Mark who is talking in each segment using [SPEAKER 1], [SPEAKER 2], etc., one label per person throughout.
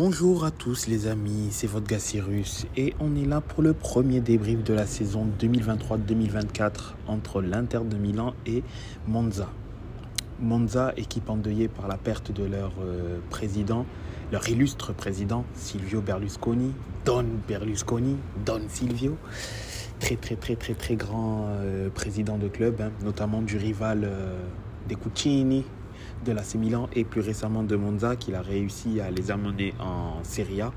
[SPEAKER 1] Bonjour à tous les amis, c'est votre Cyrus et on est là pour le premier débrief de la saison 2023-2024 entre l'Inter de Milan et Monza. Monza, équipe endeuillée par la perte de leur euh, président, leur illustre président Silvio Berlusconi, Don Berlusconi, Don Silvio, très très très très très grand euh, président de club, hein, notamment du rival euh, des Cucini, de l'AC Milan et plus récemment de Monza qu'il a réussi à les amener en Serie A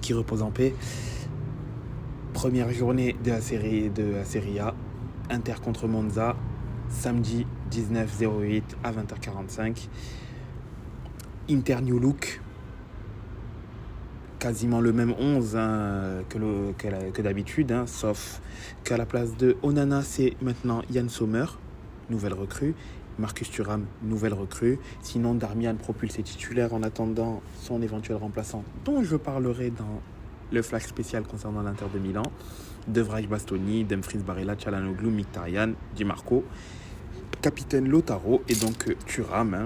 [SPEAKER 1] qui repose en paix. Première journée de la Serie A, Inter contre Monza, samedi 19-08 à 20h45. Inter New Look, quasiment le même 11 hein, que d'habitude, hein, sauf qu'à la place de Onana, c'est maintenant Yann Sommer, nouvelle recrue. Marcus Thuram, nouvelle recrue. Sinon, Darmian propulsé titulaire en attendant son éventuel remplaçant, dont je parlerai dans le flash spécial concernant l'Inter de Milan. De Vrij Bastoni, Dumfries Barella, Chalanoglu, Mkhitaryan, Di Marco, capitaine Lotaro et donc Thuram. hein.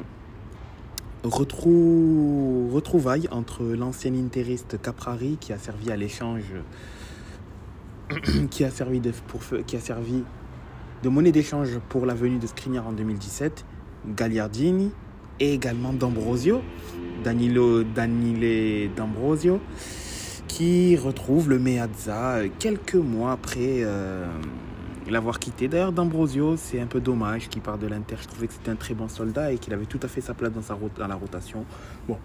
[SPEAKER 1] Retrou... Retrouvailles entre l'ancien interiste Caprari qui a servi à l'échange, qui a servi de, pour, qui a servi de monnaie d'échange pour la venue de Skriniar en 2017, Gagliardini et également D'Ambrosio, Danilo Danile D'Ambrosio, qui retrouve le Meazza quelques mois après euh, l'avoir quitté. D'ailleurs, D'Ambrosio, c'est un peu dommage qu'il part de l'Inter. Je trouvais que c'était un très bon soldat et qu'il avait tout à fait sa place dans, sa dans la rotation. Bon,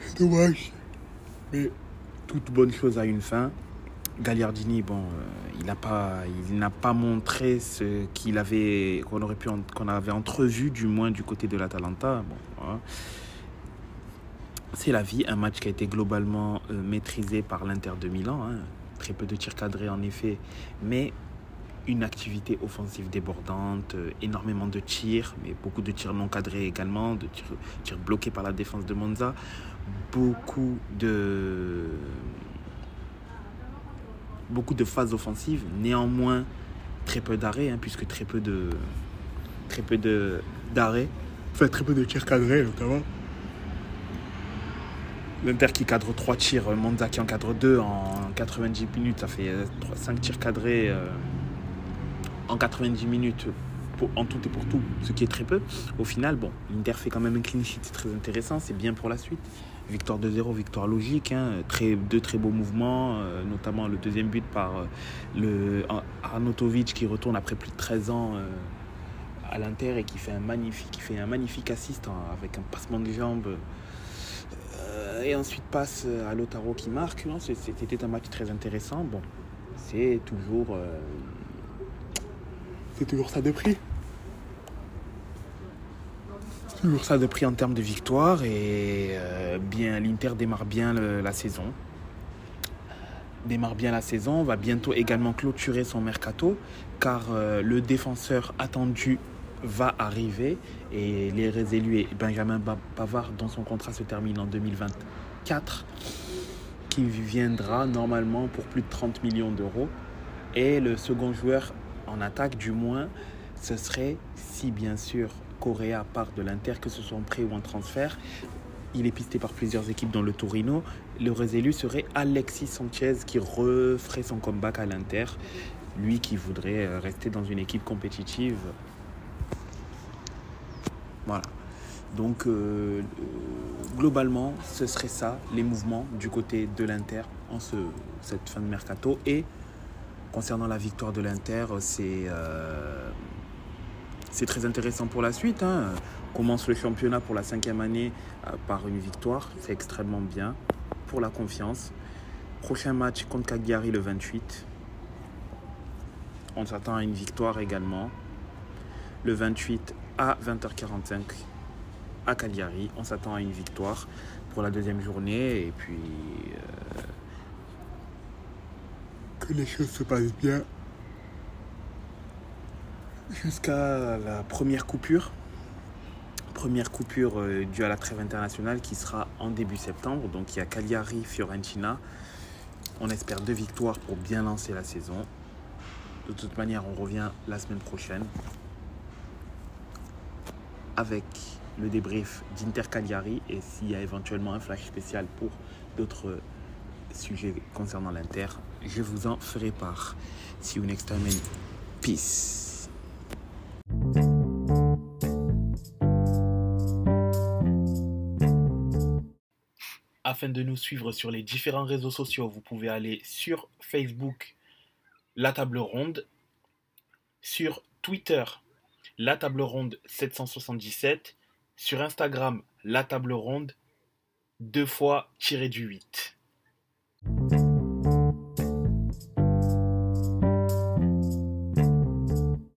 [SPEAKER 1] c'est dommage. Mais toute bonne chose a une fin. Gagliardini, bon, euh, il n'a pas, montré ce qu'il avait, qu'on aurait pu, qu'on avait entrevu du moins du côté de l'Atalanta. Bon. C'est la vie, un match qui a été globalement euh, maîtrisé par l'Inter de Milan. hein. Très peu de tirs cadrés en effet, mais une activité offensive débordante, euh, énormément de tirs, mais beaucoup de tirs non cadrés également, de tirs bloqués par la défense de Monza, beaucoup de beaucoup de phases offensives, néanmoins très peu d'arrêts, hein, puisque très peu de très peu de d'arrêts, enfin très peu de tirs cadrés notamment. L'Inter qui cadre 3 tirs, Monza qui en cadre 2 en 90 minutes, ça fait 5 tirs cadrés euh, en 90 minutes pour- en tout et pour tout, ce qui est très peu. Au final, bon, l'Inter fait quand même un clean sheet, c'est très intéressant, c'est bien pour la suite. Victoire 2-0, victoire logique, hein, deux très beaux mouvements, euh, notamment le deuxième but par euh, le Ar- Arnautovic qui retourne après plus de 13 ans euh, à l'Inter et qui fait un magnifique, qui assist avec un passement de jambes. Et ensuite passe à Lotaro qui marque. C'était un match très intéressant. Bon, c'est toujours, c'est toujours ça de prix. Toujours ça de prix en termes de victoire et euh, bien l'Inter démarre bien la saison. Démarre bien la saison, va bientôt également clôturer son mercato car euh, le défenseur attendu va arriver et les élus et Benjamin Pavard dont son contrat se termine en 2024 qui viendra normalement pour plus de 30 millions d'euros et le second joueur en attaque du moins ce serait si bien sûr Correa part de l'Inter que ce soit en prêt ou en transfert il est pisté par plusieurs équipes dans le Torino. Le réélu serait Alexis Sanchez qui referait son comeback à l'Inter. Lui qui voudrait euh, rester dans une équipe compétitive. Voilà. Donc, euh, euh, globalement, ce serait ça, les mouvements du côté de l'Inter en ce, cette fin de mercato. Et concernant la victoire de l'Inter, c'est c'est très intéressant pour la suite. hein. Commence le championnat pour la cinquième année euh, par une victoire. C'est extrêmement bien pour la confiance. Prochain match contre Cagliari le 28. On s'attend à une victoire également. Le 28 à 20h45 à Cagliari. On s'attend à une victoire pour la deuxième journée. Et puis. euh, que les choses se passent bien. Jusqu'à la première coupure. Première coupure euh, due à la trêve internationale qui sera en début septembre. Donc il y a Cagliari, Fiorentina. On espère deux victoires pour bien lancer la saison. De toute manière, on revient la semaine prochaine avec le débrief d'Inter Cagliari et s'il y a éventuellement un flash spécial pour d'autres sujets concernant l'Inter, je vous en ferai part. See you next time and peace. De nous suivre sur les différents réseaux sociaux, vous pouvez aller sur Facebook, La Table Ronde, sur Twitter, La Table Ronde 777, sur Instagram, La Table Ronde, deux fois tiré du 8.